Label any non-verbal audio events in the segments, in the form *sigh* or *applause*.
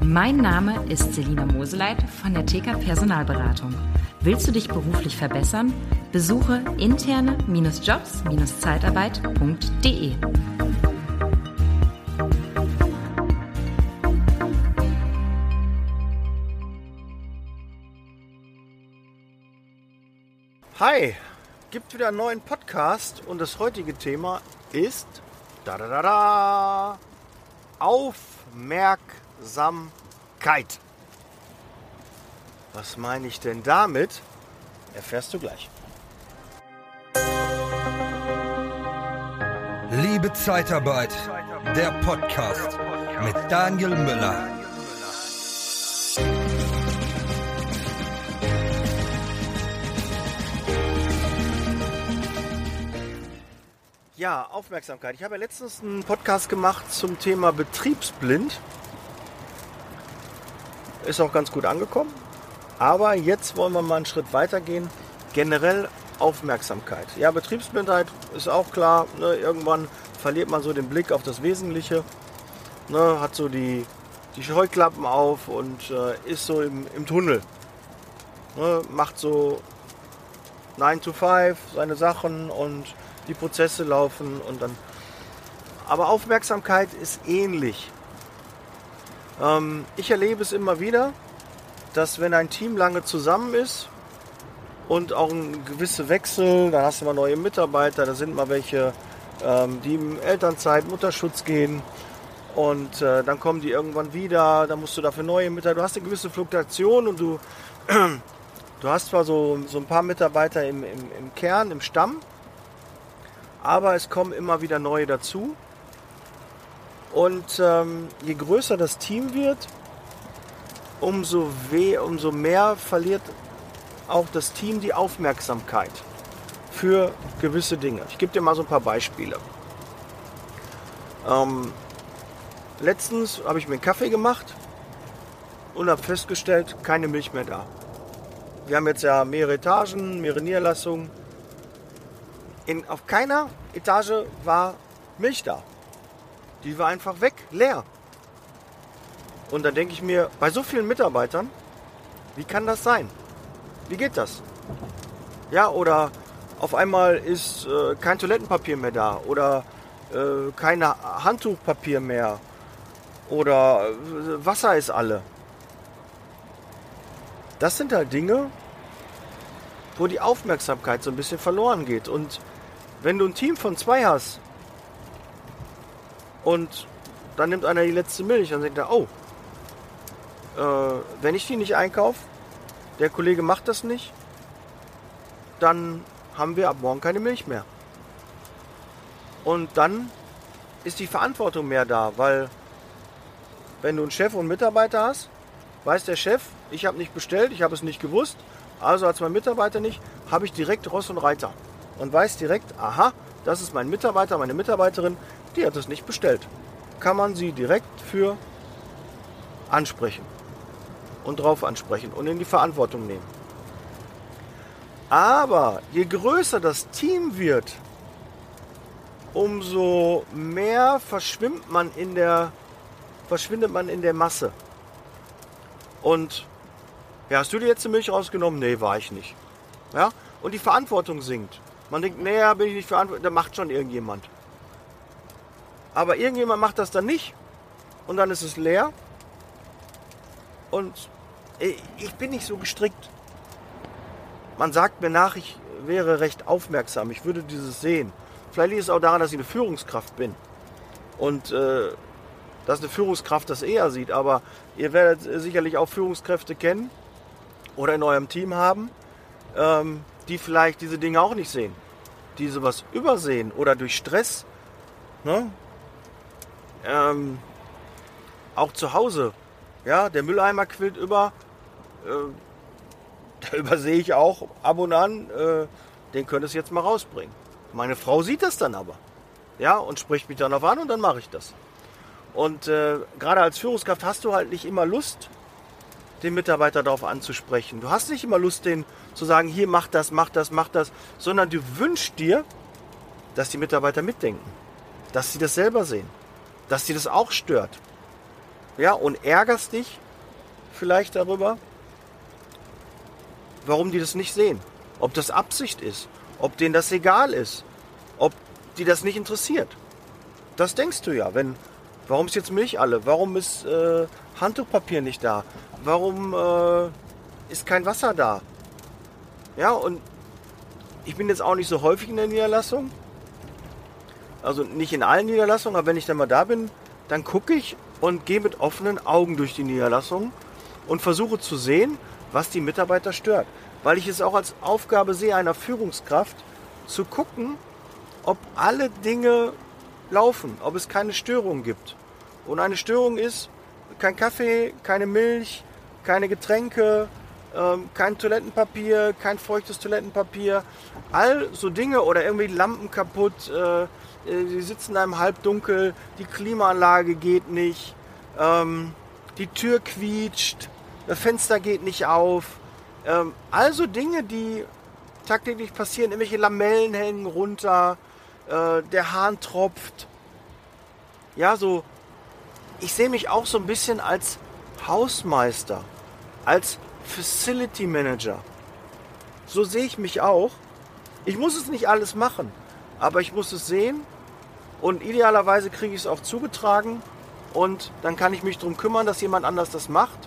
Mein Name ist Selina Moseleit von der TK Personalberatung. Willst du dich beruflich verbessern? Besuche interne-jobs-zeitarbeit.de. Hi, gibt wieder einen neuen Podcast und das heutige Thema ist da da da da Aufmerksamkeit. Was meine ich denn damit? Erfährst du gleich. Liebe Zeitarbeit, der Podcast mit Daniel Müller. Ja, Aufmerksamkeit. Ich habe ja letztens einen Podcast gemacht zum Thema Betriebsblind. Ist auch ganz gut angekommen. Aber jetzt wollen wir mal einen Schritt weiter gehen. Generell Aufmerksamkeit. Ja, Betriebsblindheit ist auch klar. Ne, irgendwann verliert man so den Blick auf das Wesentliche. Ne, hat so die, die Scheuklappen auf und äh, ist so im, im Tunnel. Ne, macht so 9 to 5 seine Sachen und die Prozesse laufen und dann. Aber Aufmerksamkeit ist ähnlich. Ähm, ich erlebe es immer wieder, dass wenn ein Team lange zusammen ist und auch ein gewisse Wechsel, dann hast du mal neue Mitarbeiter, da sind mal welche, ähm, die in Elternzeit, Mutterschutz gehen und äh, dann kommen die irgendwann wieder, dann musst du dafür neue Mitarbeiter, du hast eine gewisse Fluktuation und du, *clears throat* du hast zwar so, so ein paar Mitarbeiter im, im, im Kern, im Stamm, aber es kommen immer wieder neue dazu. Und ähm, je größer das Team wird, umso, weh, umso mehr verliert auch das Team die Aufmerksamkeit für gewisse Dinge. Ich gebe dir mal so ein paar Beispiele. Ähm, letztens habe ich mir einen Kaffee gemacht und habe festgestellt, keine Milch mehr da. Wir haben jetzt ja mehrere Etagen, mehrere Niederlassungen in, auf keiner Etage war Milch da. Die war einfach weg, leer. Und dann denke ich mir, bei so vielen Mitarbeitern, wie kann das sein? Wie geht das? Ja, oder auf einmal ist äh, kein Toilettenpapier mehr da oder äh, kein Handtuchpapier mehr oder äh, Wasser ist alle. Das sind halt Dinge, wo die Aufmerksamkeit so ein bisschen verloren geht. Und wenn du ein Team von zwei hast und dann nimmt einer die letzte Milch, dann denkt er, oh, äh, wenn ich die nicht einkaufe, der Kollege macht das nicht, dann haben wir ab morgen keine Milch mehr. Und dann ist die Verantwortung mehr da, weil wenn du einen Chef und einen Mitarbeiter hast, weiß der Chef, ich habe nicht bestellt, ich habe es nicht gewusst, also als mein Mitarbeiter nicht, habe ich direkt Ross und Reiter und weiß direkt, aha, das ist mein Mitarbeiter, meine Mitarbeiterin, die hat es nicht bestellt. Kann man sie direkt für ansprechen und drauf ansprechen und in die Verantwortung nehmen. Aber je größer das Team wird, umso mehr verschwimmt man in der, verschwindet man in der Masse. Und ja, hast du dir jetzt die Milch rausgenommen? Nee, war ich nicht. Ja? Und die Verantwortung sinkt. Man denkt, naja, bin ich nicht verantwortlich, da macht schon irgendjemand. Aber irgendjemand macht das dann nicht und dann ist es leer. Und ich bin nicht so gestrickt. Man sagt mir nach, ich wäre recht aufmerksam, ich würde dieses sehen. Vielleicht liegt es auch daran, dass ich eine Führungskraft bin. Und äh, dass eine Führungskraft das eher sieht. Aber ihr werdet sicherlich auch Führungskräfte kennen oder in eurem Team haben, ähm, die vielleicht diese Dinge auch nicht sehen, die sowas übersehen oder durch Stress, ne? ähm, auch zu Hause, ja, der Mülleimer quillt über, äh, *laughs* da übersehe ich auch ab und an, äh, den könntest du jetzt mal rausbringen. Meine Frau sieht das dann aber, ja, und spricht mich dann auf an und dann mache ich das. Und äh, gerade als Führungskraft hast du halt nicht immer Lust, den Mitarbeiter darauf anzusprechen. Du hast nicht immer Lust, den zu sagen, hier mach das, mach das, mach das, sondern du wünschst dir, dass die Mitarbeiter mitdenken, dass sie das selber sehen, dass sie das auch stört. Ja, und ärgerst dich vielleicht darüber, warum die das nicht sehen. Ob das Absicht ist, ob denen das egal ist, ob die das nicht interessiert. Das denkst du ja, wenn warum ist jetzt Milch alle? Warum ist äh, Handtuchpapier nicht da? Warum äh, ist kein Wasser da? Ja, und ich bin jetzt auch nicht so häufig in der Niederlassung. Also nicht in allen Niederlassungen, aber wenn ich dann mal da bin, dann gucke ich und gehe mit offenen Augen durch die Niederlassung und versuche zu sehen, was die Mitarbeiter stört. Weil ich es auch als Aufgabe sehe, einer Führungskraft zu gucken, ob alle Dinge laufen, ob es keine Störungen gibt. Und eine Störung ist kein Kaffee, keine Milch, keine Getränke, ähm, kein Toilettenpapier, kein feuchtes Toilettenpapier, all so Dinge oder irgendwie Lampen kaputt, äh, die sitzen da im Halbdunkel, die Klimaanlage geht nicht, ähm, die Tür quietscht, das Fenster geht nicht auf. Also Dinge, die tagtäglich passieren, irgendwelche Lamellen hängen runter, äh, der Hahn tropft. Ja, so, ich sehe mich auch so ein bisschen als Hausmeister, als Facility Manager. So sehe ich mich auch. Ich muss es nicht alles machen, aber ich muss es sehen und idealerweise kriege ich es auch zugetragen und dann kann ich mich darum kümmern, dass jemand anders das macht.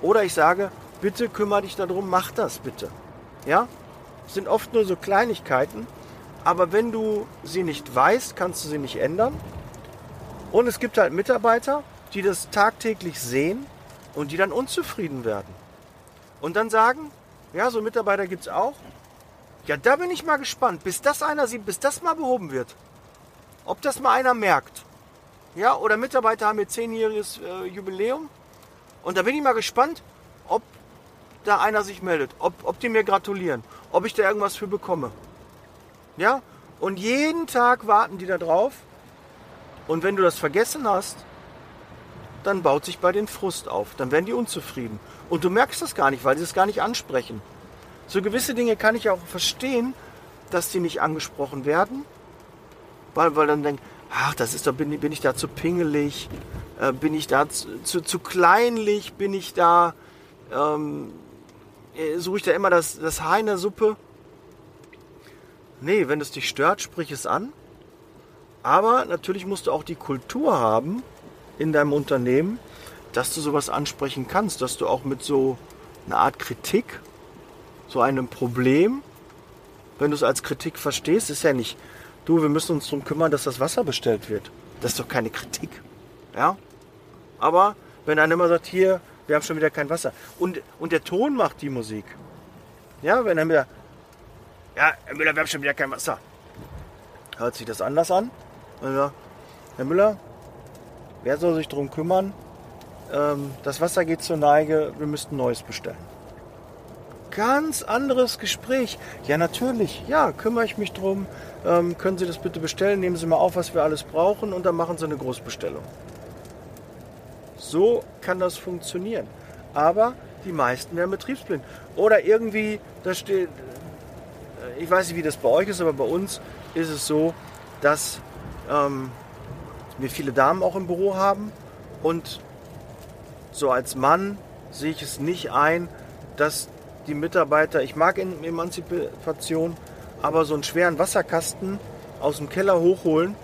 Oder ich sage, bitte kümmere dich darum, mach das bitte. Ja? Das sind oft nur so Kleinigkeiten, aber wenn du sie nicht weißt, kannst du sie nicht ändern. Und es gibt halt Mitarbeiter, die das tagtäglich sehen und die dann unzufrieden werden. Und dann sagen, ja, so Mitarbeiter gibt es auch. Ja, da bin ich mal gespannt, bis das einer sieht, bis das mal behoben wird. Ob das mal einer merkt. Ja, oder Mitarbeiter haben jetzt zehnjähriges äh, Jubiläum. Und da bin ich mal gespannt, ob da einer sich meldet, ob, ob die mir gratulieren, ob ich da irgendwas für bekomme. Ja, und jeden Tag warten die da drauf. Und wenn du das vergessen hast, dann baut sich bei den Frust auf. Dann werden die unzufrieden. Und du merkst das gar nicht, weil sie es gar nicht ansprechen. So gewisse Dinge kann ich auch verstehen, dass die nicht angesprochen werden. Weil, weil dann denkt, ach, das ist doch, bin, bin ich da zu pingelig, äh, bin ich da zu, zu, zu, kleinlich, bin ich da, ähm, äh, suche ich da immer das, das Haar in der Suppe. Nee, wenn es dich stört, sprich es an. Aber natürlich musst du auch die Kultur haben in deinem Unternehmen, dass du sowas ansprechen kannst, dass du auch mit so einer Art Kritik, so einem Problem, wenn du es als Kritik verstehst, ist ja nicht, du, wir müssen uns darum kümmern, dass das Wasser bestellt wird. Das ist doch keine Kritik. Ja? Aber wenn einer immer sagt, hier, wir haben schon wieder kein Wasser. Und, und der Ton macht die Musik. Ja, wenn er wieder, ja, Herr Müller, wir haben schon wieder kein Wasser. Hört sich das anders an? Also, Herr Müller, wer soll sich darum kümmern? Ähm, das Wasser geht zur Neige, wir müssten Neues bestellen ganz anderes Gespräch. Ja, natürlich, ja, kümmere ich mich drum. Ähm, können Sie das bitte bestellen? Nehmen Sie mal auf, was wir alles brauchen und dann machen Sie eine Großbestellung. So kann das funktionieren. Aber die meisten werden betriebsblind. Oder irgendwie, da steht, äh, ich weiß nicht, wie das bei euch ist, aber bei uns ist es so, dass ähm, wir viele Damen auch im Büro haben und so als Mann sehe ich es nicht ein, dass die Mitarbeiter, ich mag Emanzipation, aber so einen schweren Wasserkasten aus dem Keller hochholen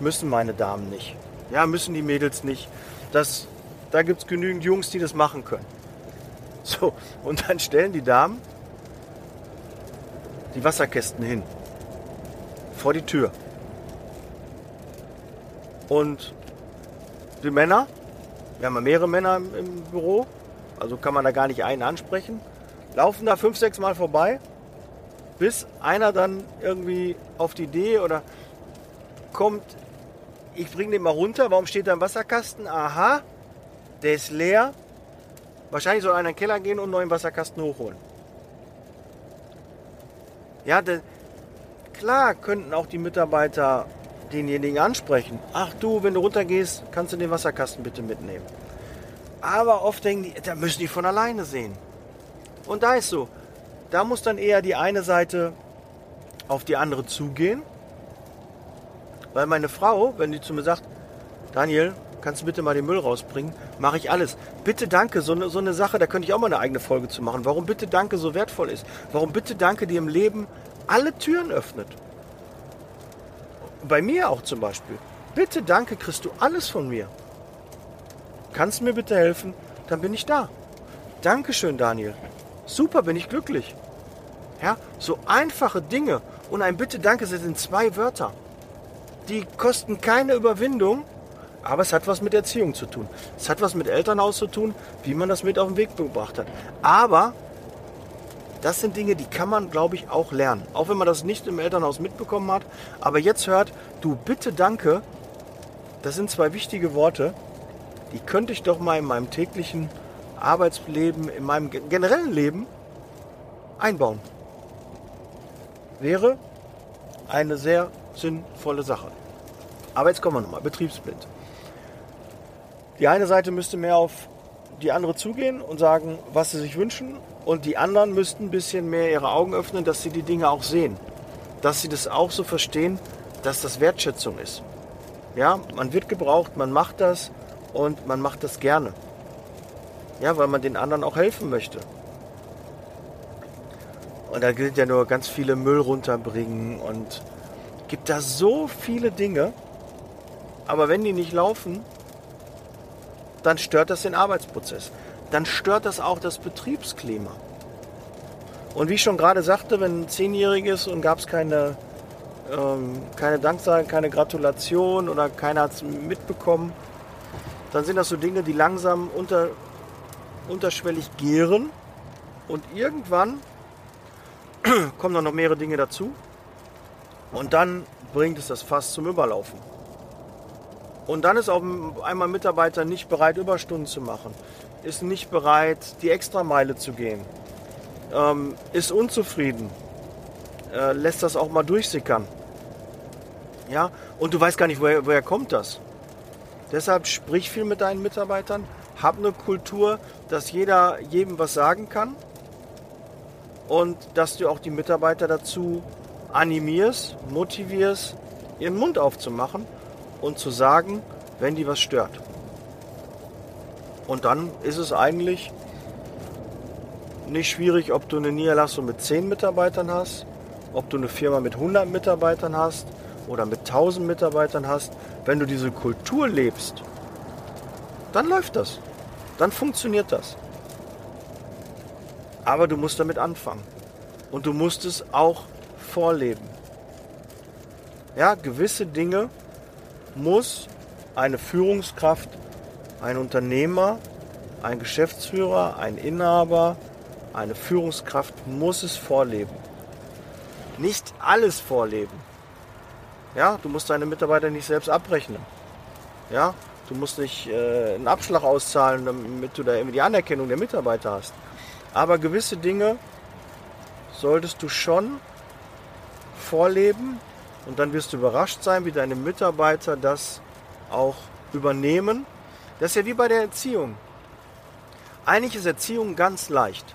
müssen meine Damen nicht. Ja, müssen die Mädels nicht. Das, da gibt es genügend Jungs, die das machen können. *laughs* So, und dann stellen die Damen die Wasserkästen hin. Vor die Tür. Und die Männer, wir haben ja mehrere Männer im, im Büro, also kann man da gar nicht einen ansprechen laufen da fünf, sechs Mal vorbei, bis einer dann irgendwie auf die Idee oder kommt, ich bringe den mal runter, warum steht da ein Wasserkasten? Aha, der ist leer. Wahrscheinlich soll einer in den Keller gehen und einen neuen Wasserkasten hochholen. Ja, denn klar könnten auch die Mitarbeiter denjenigen ansprechen. Ach du, wenn du runtergehst, kannst du den Wasserkasten bitte mitnehmen. Aber oft denken die, da müssen die von alleine sehen. Und da ist so, da muss dann eher die eine Seite auf die andere zugehen. Weil meine Frau, wenn die zu mir sagt, Daniel, kannst du bitte mal den Müll rausbringen? Mache ich alles. Bitte danke, so eine, so eine Sache, da könnte ich auch mal eine eigene Folge zu machen. Warum bitte danke so wertvoll ist. Warum bitte danke dir im Leben alle Türen öffnet. Bei mir auch zum Beispiel. Bitte danke kriegst du alles von mir. Kannst du mir bitte helfen? Dann bin ich da. Dankeschön, Daniel. Super, bin ich glücklich. Ja, so einfache Dinge und ein Bitte Danke sind zwei Wörter. Die kosten keine Überwindung, aber es hat was mit Erziehung zu tun. Es hat was mit Elternhaus zu tun, wie man das mit auf den Weg gebracht hat. Aber das sind Dinge, die kann man, glaube ich, auch lernen. Auch wenn man das nicht im Elternhaus mitbekommen hat. Aber jetzt hört, du bitte danke, das sind zwei wichtige Worte, die könnte ich doch mal in meinem täglichen Arbeitsleben, in meinem generellen Leben einbauen. Wäre eine sehr sinnvolle Sache. Aber jetzt kommen wir nochmal, betriebsblind. Die eine Seite müsste mehr auf die andere zugehen und sagen, was sie sich wünschen. Und die anderen müssten ein bisschen mehr ihre Augen öffnen, dass sie die Dinge auch sehen. Dass sie das auch so verstehen, dass das Wertschätzung ist. Ja, man wird gebraucht, man macht das und man macht das gerne. Ja, weil man den anderen auch helfen möchte. Und da gilt ja nur ganz viele Müll runterbringen und gibt da so viele Dinge. Aber wenn die nicht laufen, dann stört das den Arbeitsprozess. Dann stört das auch das Betriebsklima. Und wie ich schon gerade sagte, wenn ein Zehnjähriges und gab es keine, ähm, keine Danksagung, keine Gratulation oder keiner hat es mitbekommen, dann sind das so Dinge, die langsam unter, unterschwellig gären und irgendwann *clears throat* kommen dann noch mehrere Dinge dazu und dann bringt es das Fass zum Überlaufen. Und dann ist auch einmal ein Mitarbeiter nicht bereit, Überstunden zu machen, ist nicht bereit, die Extrameile zu gehen, ähm, ist unzufrieden, äh, lässt das auch mal durchsickern. Ja, und du weißt gar nicht, woher, woher kommt das. Deshalb sprich viel mit deinen Mitarbeitern, hab eine Kultur, dass jeder jedem was sagen kann und dass du auch die Mitarbeiter dazu animierst, motivierst, ihren Mund aufzumachen und zu sagen, wenn die was stört. Und dann ist es eigentlich nicht schwierig, ob du eine Niederlassung mit 10 Mitarbeitern hast, ob du eine Firma mit 100 Mitarbeitern hast oder mit 1000 Mitarbeitern hast. Wenn du diese Kultur lebst, dann läuft das. Dann funktioniert das. Aber du musst damit anfangen. Und du musst es auch vorleben. Ja, gewisse Dinge muss eine Führungskraft, ein Unternehmer, ein Geschäftsführer, ein Inhaber, eine Führungskraft muss es vorleben. Nicht alles vorleben. Ja, du musst deine Mitarbeiter nicht selbst abrechnen. Ja, du musst nicht äh, einen Abschlag auszahlen, damit du da irgendwie die Anerkennung der Mitarbeiter hast. Aber gewisse Dinge solltest du schon vorleben und dann wirst du überrascht sein, wie deine Mitarbeiter das auch übernehmen. Das ist ja wie bei der Erziehung. Eigentlich ist Erziehung ganz leicht.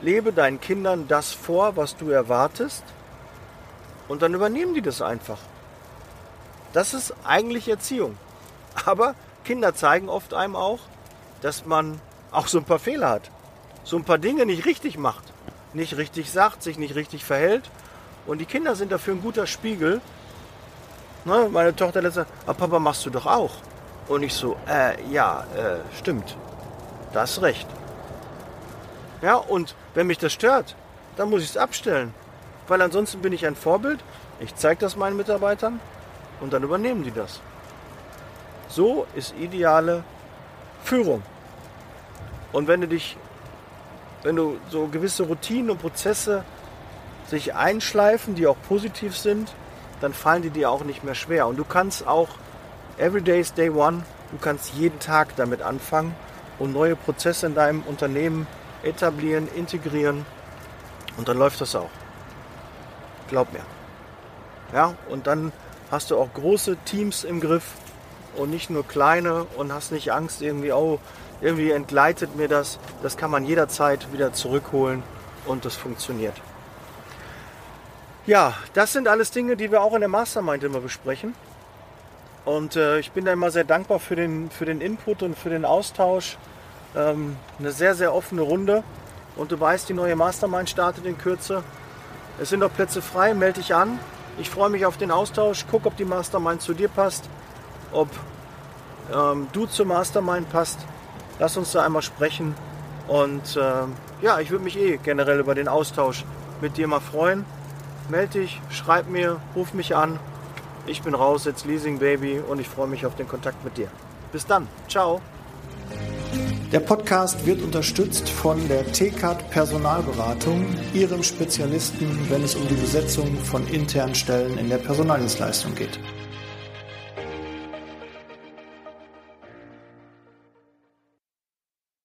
Lebe deinen Kindern das vor, was du erwartest, und dann übernehmen die das einfach. Das ist eigentlich Erziehung. *laughs* Aber Kinder zeigen oft einem auch, dass man auch so ein paar Fehler hat. So ein paar Dinge nicht richtig macht nicht richtig sagt, sich nicht richtig verhält. Und die Kinder sind dafür ein guter Spiegel. Ne, meine Tochter letzte, aber Papa machst du doch auch. Und ich so, äh, ja, äh, stimmt. Da hast recht. Ja, und wenn mich das stört, dann muss ich es abstellen. Weil ansonsten bin ich ein Vorbild. Ich zeige das meinen Mitarbeitern und dann übernehmen die das. So ist ideale Führung. Und wenn du dich wenn du so gewisse Routinen und Prozesse sich einschleifen, die auch positiv sind, dann fallen die dir auch nicht mehr schwer. Und du kannst auch every day is day one, du kannst jeden Tag damit anfangen und neue Prozesse in deinem Unternehmen etablieren, integrieren und dann läuft das auch. Glaub mir. Ja, und dann hast du auch große Teams im Griff und nicht nur kleine und hast nicht Angst irgendwie, oh, irgendwie entgleitet mir das. Das kann man jederzeit wieder zurückholen und das funktioniert. Ja, das sind alles Dinge, die wir auch in der Mastermind immer besprechen. Und äh, ich bin da immer sehr dankbar für den, für den Input und für den Austausch. Ähm, eine sehr, sehr offene Runde. Und du weißt, die neue Mastermind startet in Kürze. Es sind noch Plätze frei, melde dich an. Ich freue mich auf den Austausch. Guck, ob die Mastermind zu dir passt, ob ähm, du zur Mastermind passt. Lass uns da einmal sprechen. Und ähm, ja, ich würde mich eh generell über den Austausch mit dir mal freuen. Melde dich, schreib mir, ruf mich an. Ich bin raus, jetzt Leasing Baby und ich freue mich auf den Kontakt mit dir. Bis dann. Ciao. Der Podcast wird unterstützt von der TCAT Personalberatung, ihrem Spezialisten, wenn es um die Besetzung von internen Stellen in der Personaldienstleistung geht.